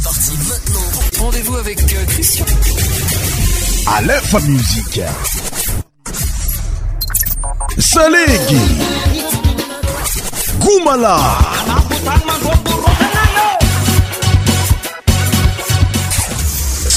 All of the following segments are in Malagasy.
C'est parti maintenant. Rendez-vous avec euh, Christian. À l'info musique. Salégui. Goumala.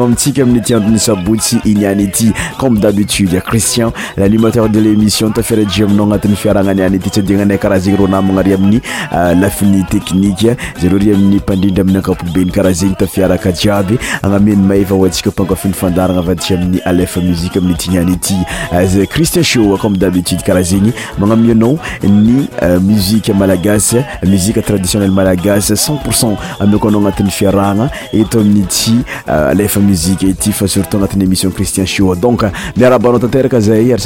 Vanti comme les tiens Bouti Ignaniti comme d'habitude Christian l'animateur de l'émission te fait le jam non atin fiara ngani aniti te dingane karazing rona mangariam ni lafini technique zeroriam ni pandindam na kapu ben karazing te fiara ka jabe angamin maiva wati ko panko fin fandar nga vati ni alef musique comme les tignaniti as euh, Christian show comme d'habitude karazing mangam no ni euh, musique malagas musique traditionnelle malagas 100% amekono ngatin fiara nga etomniti alef m ty fa srtot agnatny emissio critin on miraaoeay yieiyeyny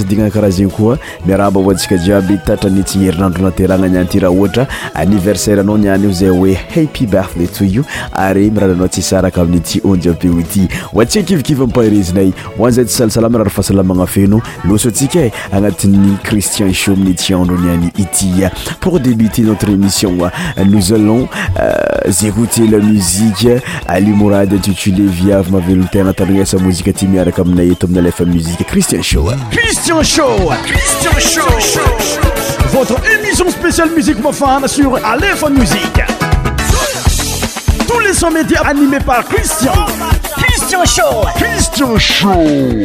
iiydotntisinalotea mia iné velontaina tandrignaisa mozika ty miaraka aminay eto amin'ny lefa Musique christian show christian show christian show votre émission spéciale musique mofane sur alefa musique tous les sons médias animés par christian christian show christian show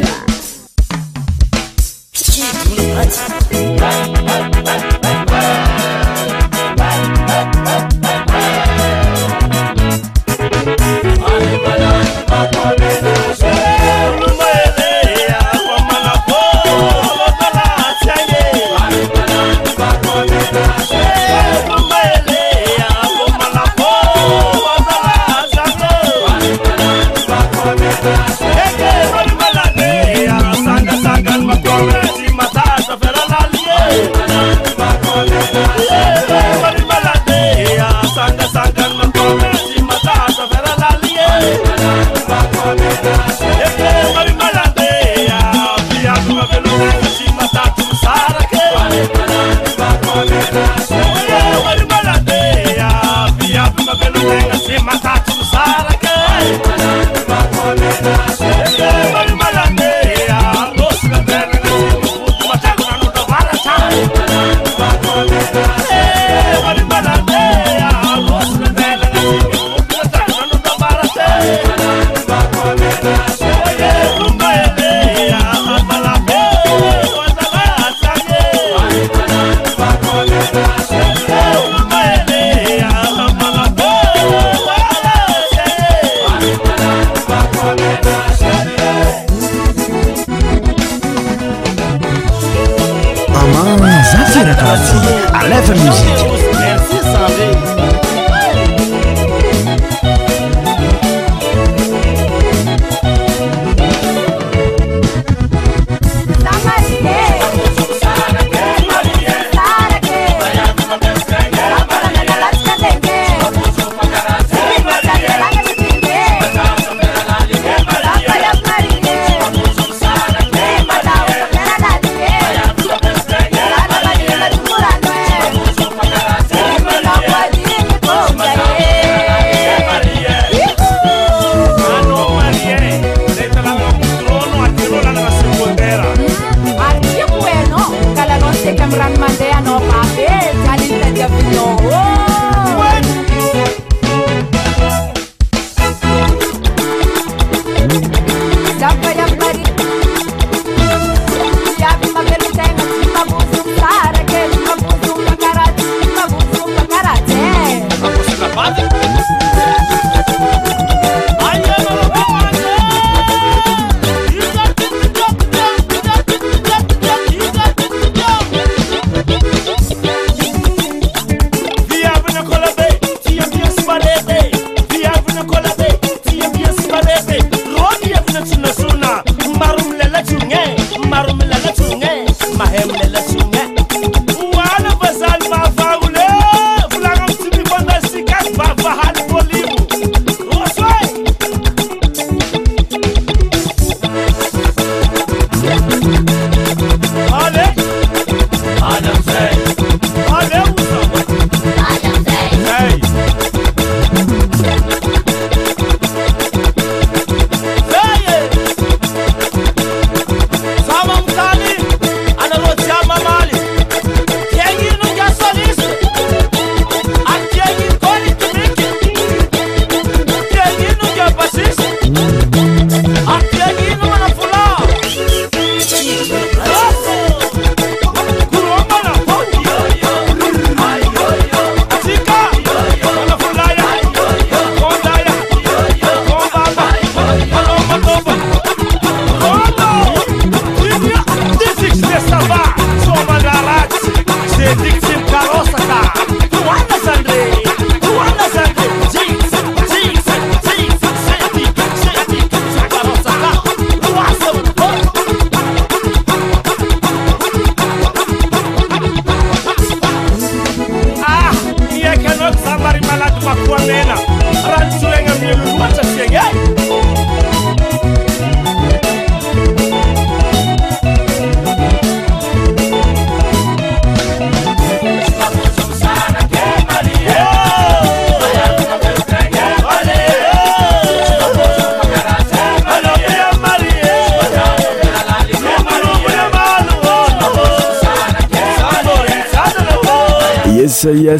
him,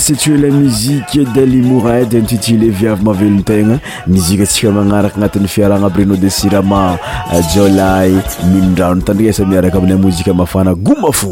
satsy hoe la muziqe de limorade antitile viavy mavelontegna mizika antsika magnaraka agnatin'ny fiaragna aby renao de sirama jolay minon-drano n tandria sa miaraka aminay mozika mafana goma fo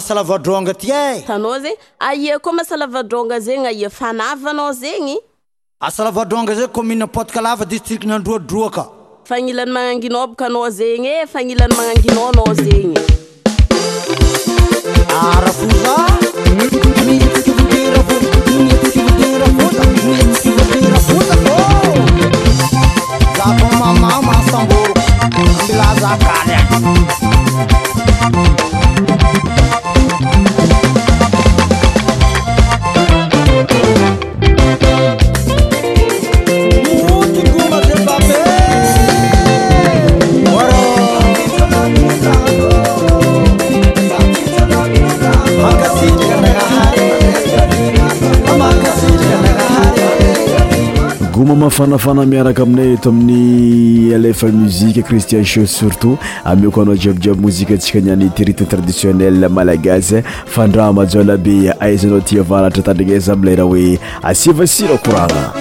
salavadroga ty eana eh? zegny aia koa masalavadronga zegny aia fanavana zegny asalavadronga zey kominpotakalavaditriknyandroadroaka fanilanny manangin bakana zegnye fanilany mananginana zegny oma mafanafana miaraka aminay eto amin'ny alefa muzique christian sha surtout amioko anao djiabydjiaby mozikue antsika aniany ti rythme traditionnel malagasy a fandraa majola be aizanao tiavaratra tandrignaiza amle raha hoe asivasira kouragna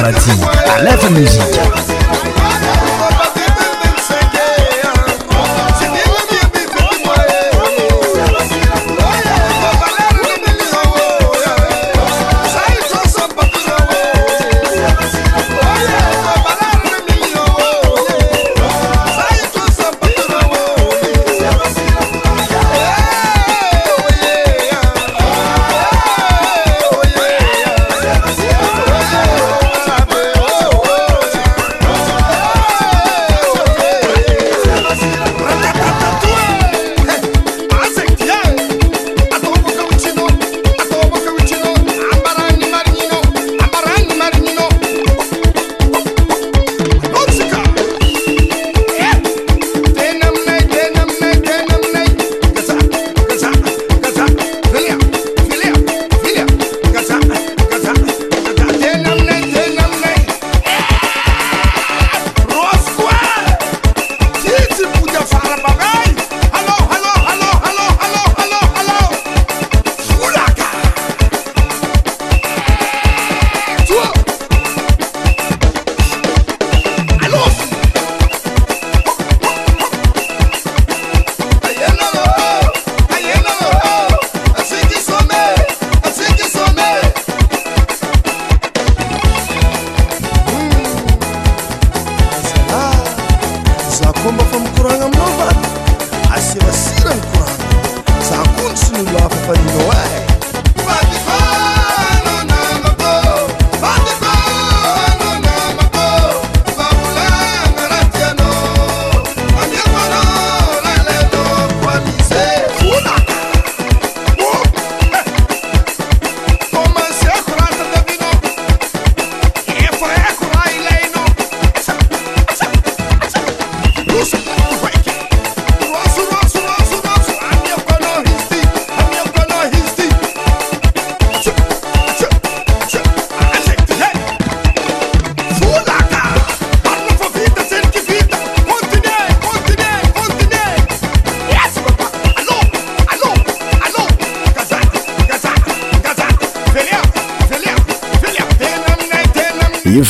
Karati à la musique.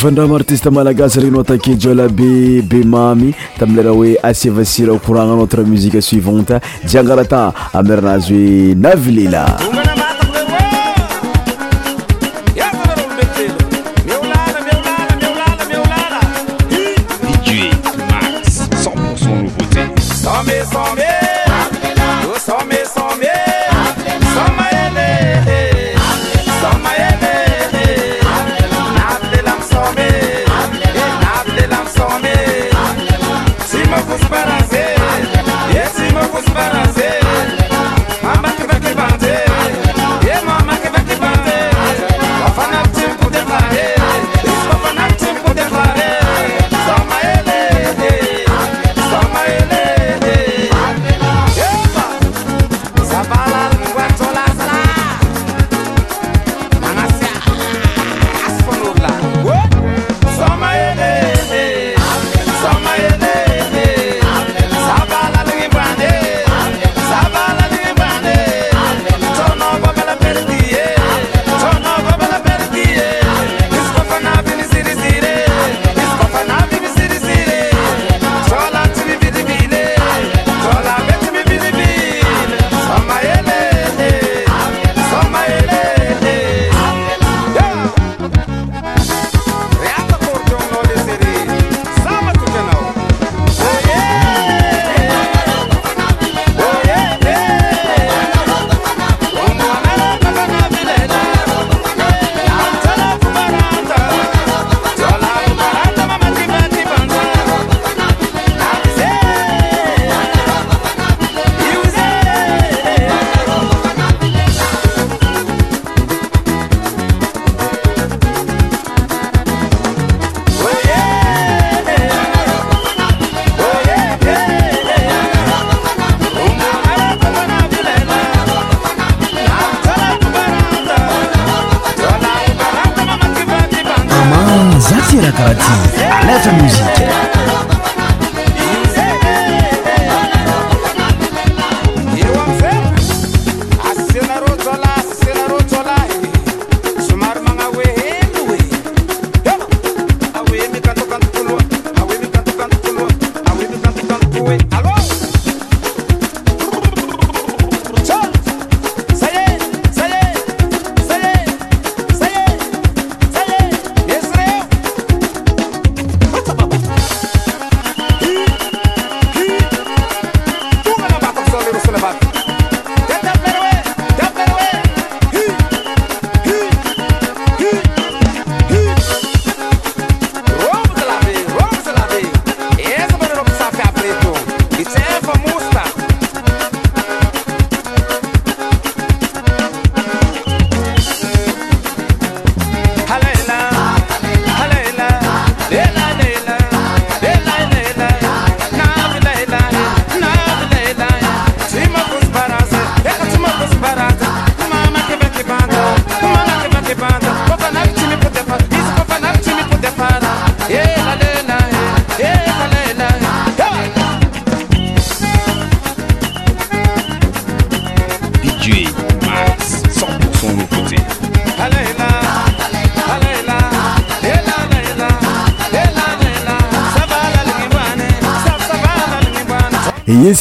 fandraha m artiste malagasy regny nao takejolabe bemamy tamileraha hoe asivasirao courana notre musique suivante jiangarata amaranazy hoe navilela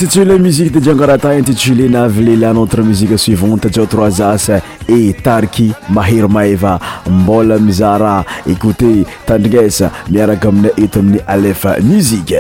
stsule musique de jangarata intitulé navilela notre musique suivante jiao troi zas e tarky mahery maiva mbola miza raha écouté tandrignesa miaraka amina eto amin'ny alef musiqe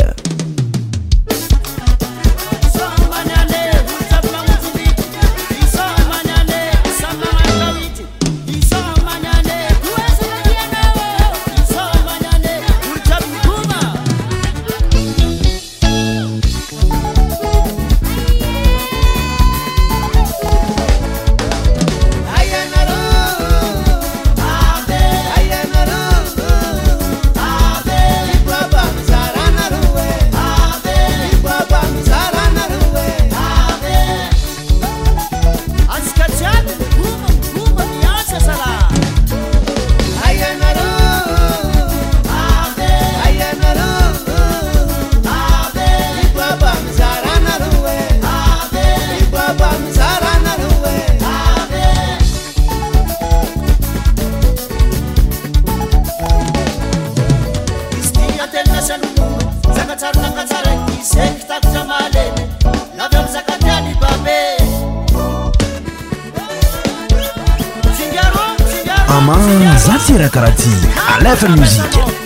zaتيraكرaتي عlافل muزيك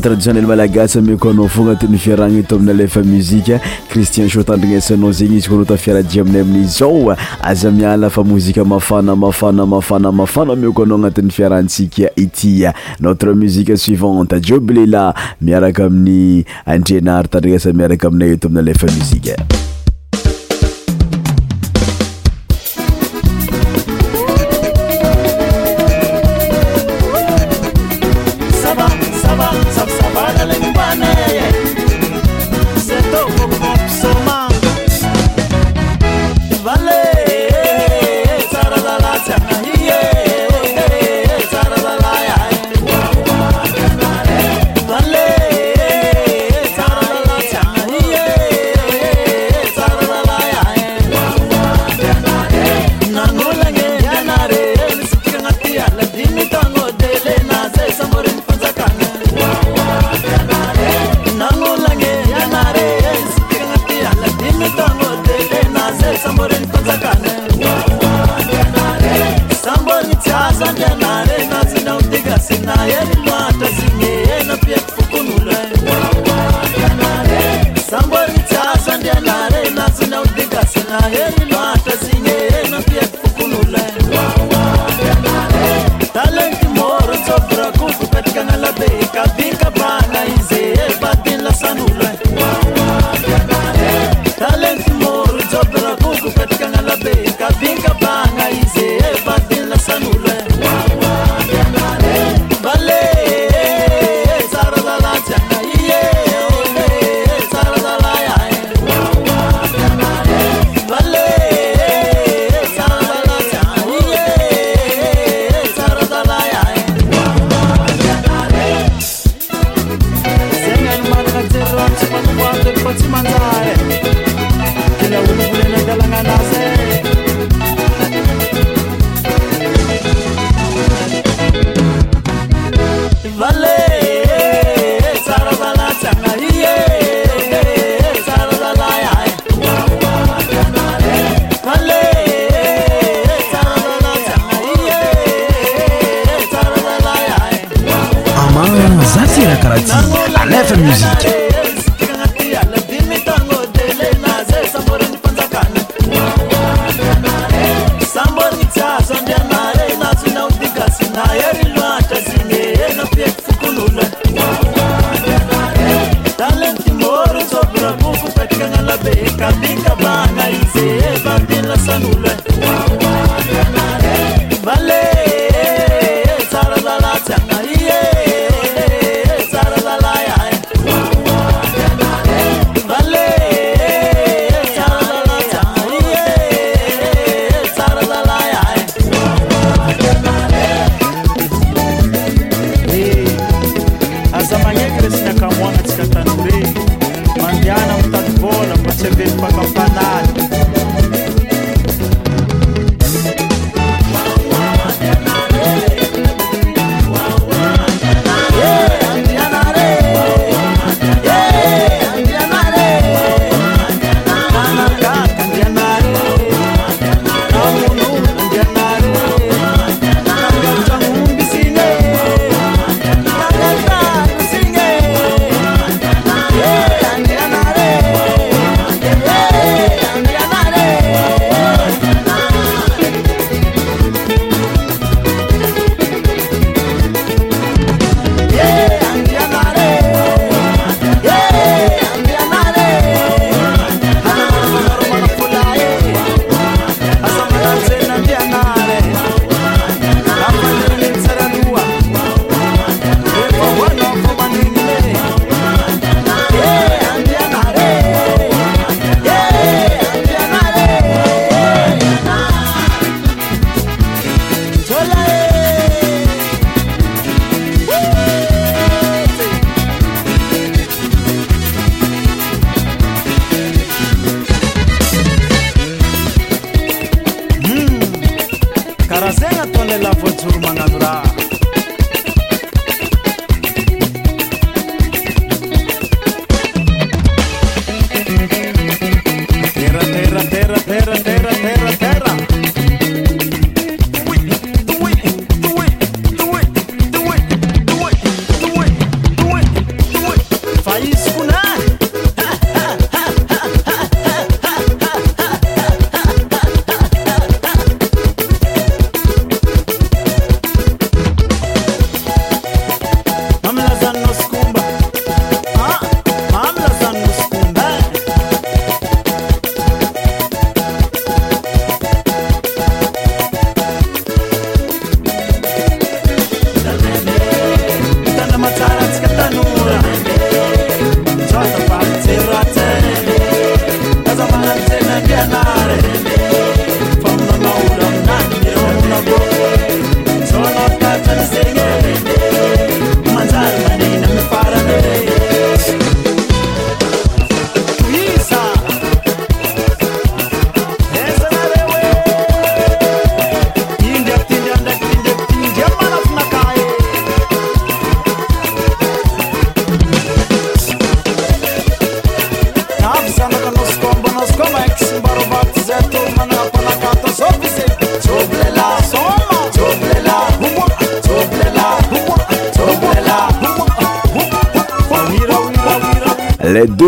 traditionel malagasa mio ko anao fô agnatin'ny fiarahagna eto aminy alefa muzika cristien sho tandrignesanao zegny izy ko anao tafiaradi aminay amin'izao aza miala fa mozika mafana mafana mafana mafana mioko anao agnatin'ny fiarahantsika itya notre musique suivante jioblela miaraka amin'ny andrianahary tandrignasa miaraka aminay eto amin alefa muzika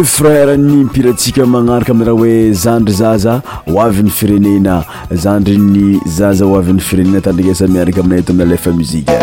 frèr ny mpirantsika magnaraka amidraha hoe zandry zaza hoavyny firenena zandry ny zaza hoavyny firenena tandrakasa miaraka aminayto amina ale fa mizika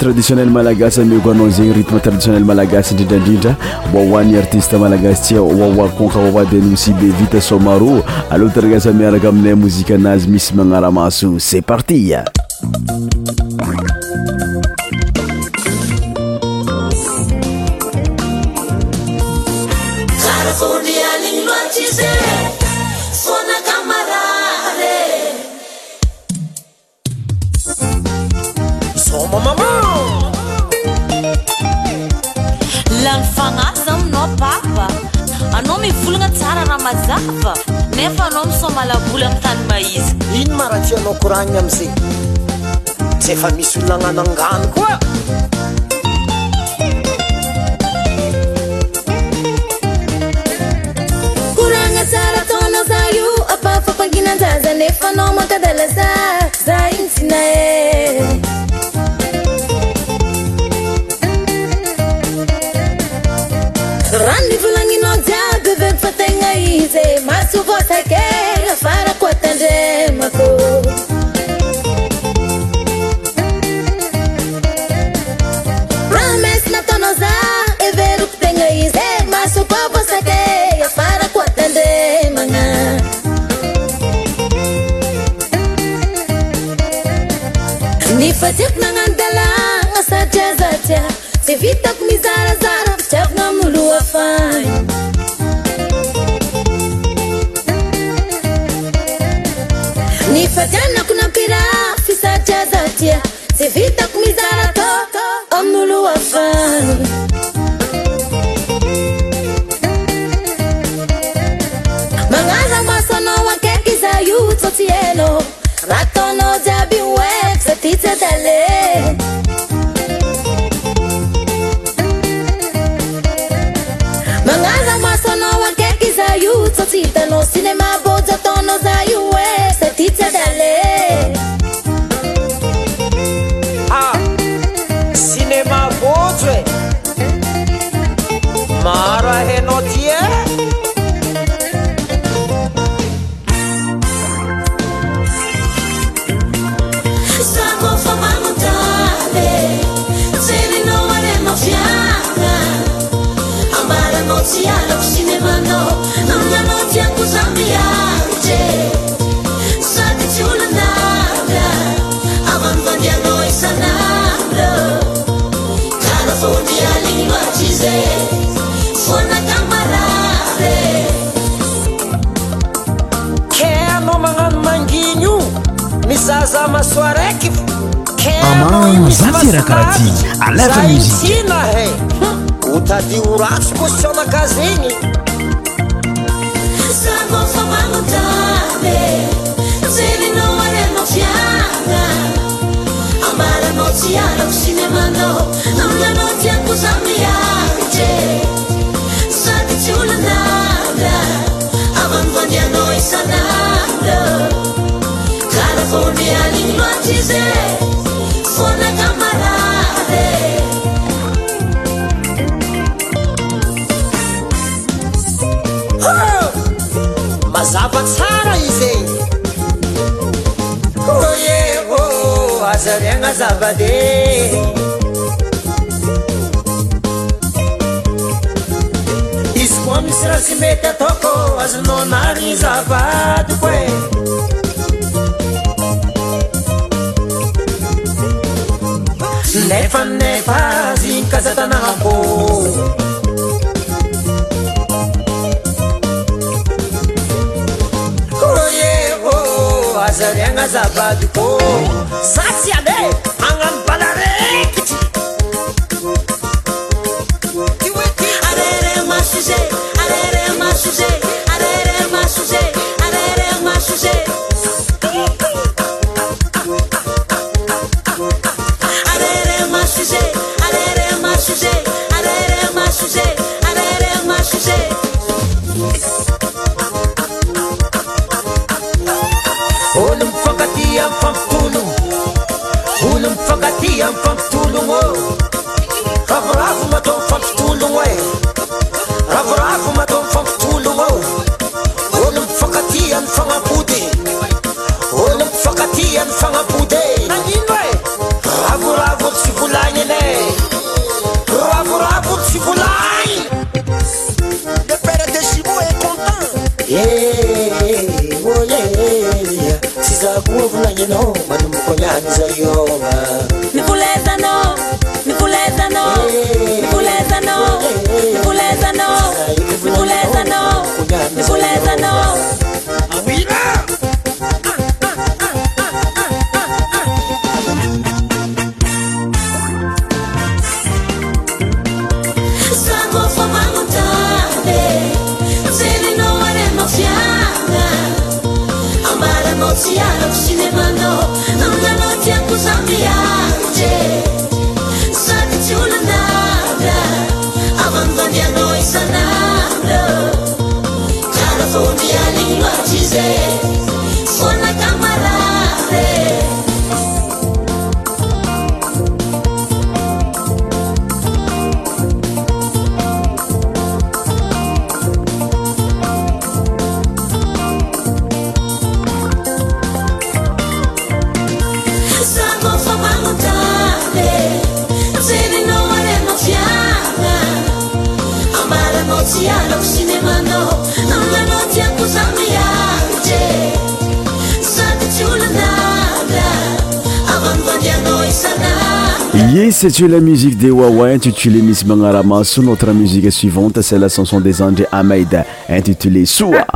traditionnel malagasy ameko anao zegny rythme traditionnel malagasy indrindrandrindra ahoany artiste malagasy tsia aaconka awady noosi be vita somaro aleoa tragasa miaraka aminay mozika anazy misy magnaramaso c'e parti krangsartn zayo apafapaginzazanep anו matadlaza zan Evita com miséria Visítanos атктісінаге утадi ураскосё на казині mazava tsara iz e oh, eô oh, azariagna zavade izy koa misy raha zy mety ataoko azanao anariy zavady ko e lafanina vazigny kazatanaabô kooie vô oh, azariagna zabadykô C'est c'est la musique des Wawa intitulée Miss Mangarama. Sous notre musique suivante, c'est la chanson des Andes Ahmed intitulée Soua.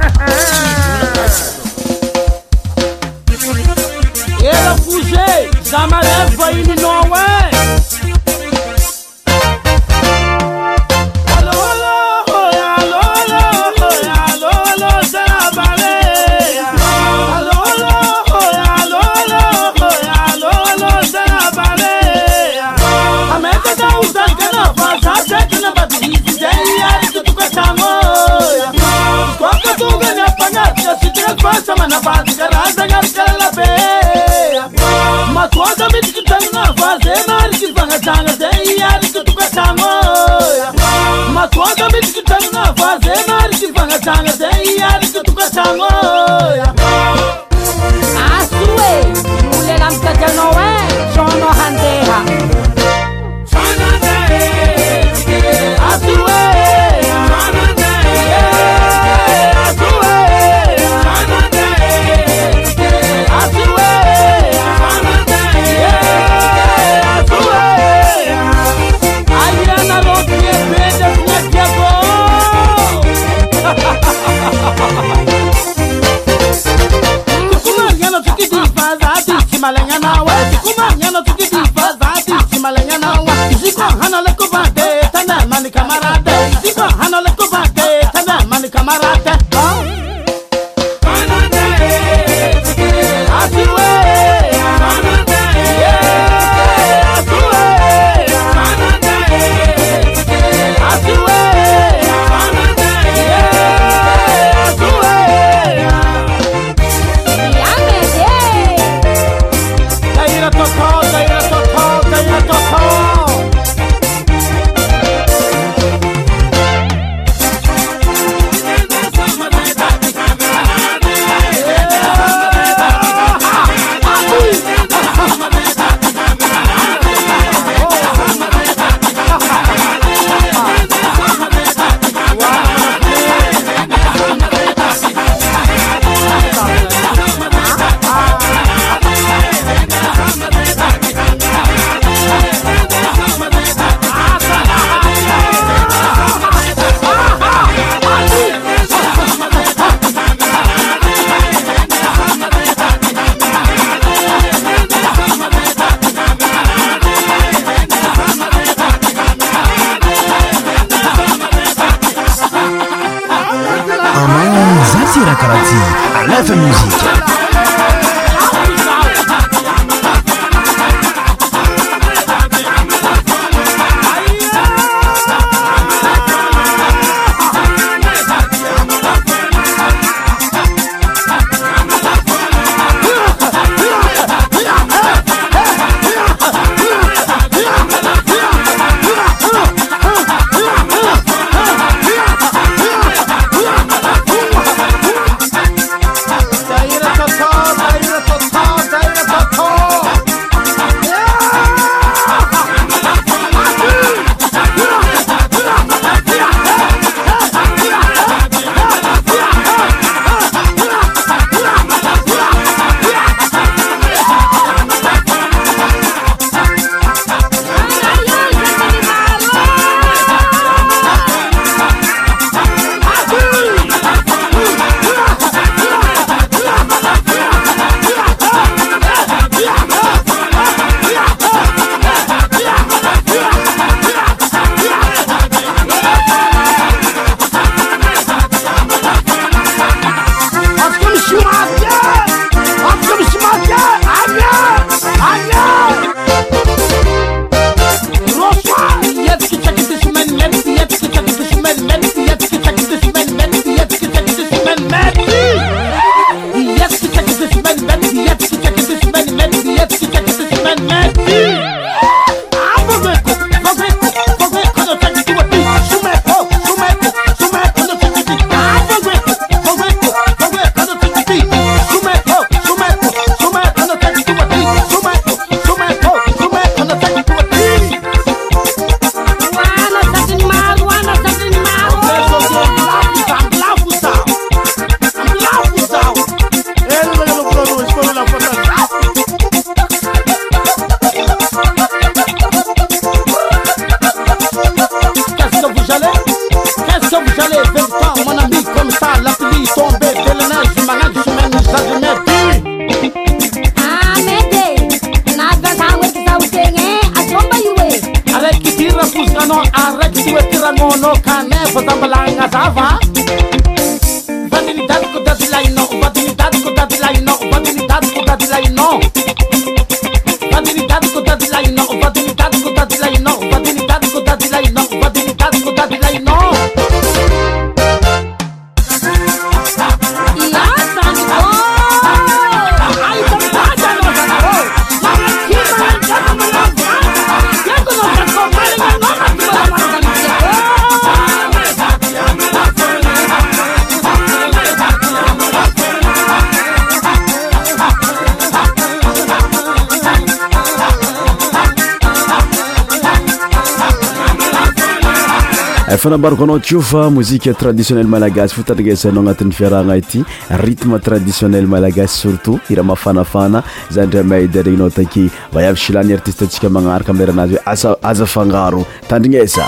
fambarako anao tio fa mozika traditionnel malagasy fa tandrignesaanao agnatin'ny fiarahagna ity rythme traditionnel malagasy surtout iraha mahafanafana za ndre amaydiregnynao taky vaiavy silany artistentsika magnaraka amera anazy hoe asa aza fangaro tandrinesa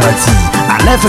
I à l'info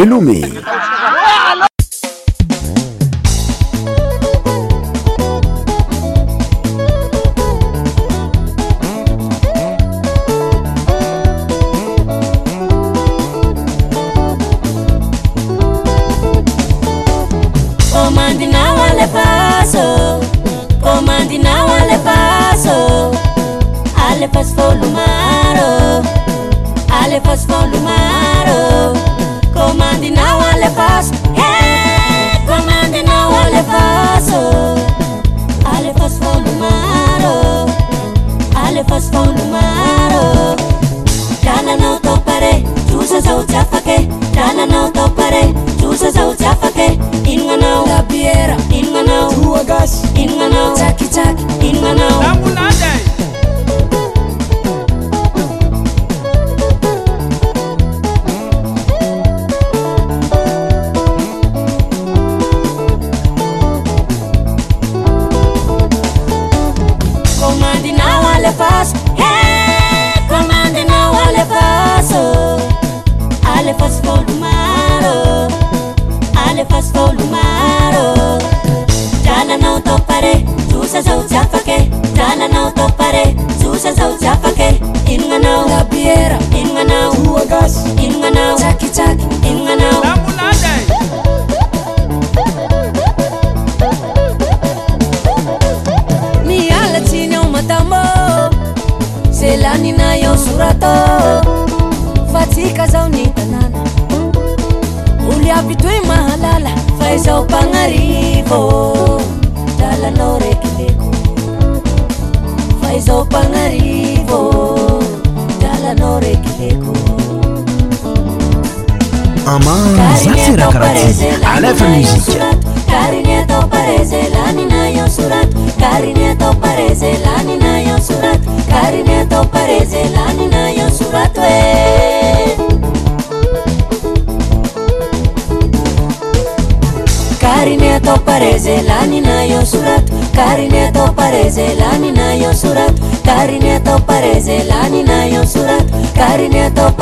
de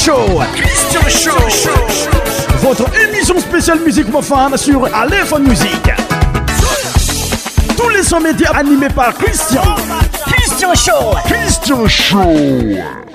Show. Christian Show. Votre émission spéciale musique mofane sur Aléphone Music. Tous les sons médias animés par Christian. Christian Show. Christian Show.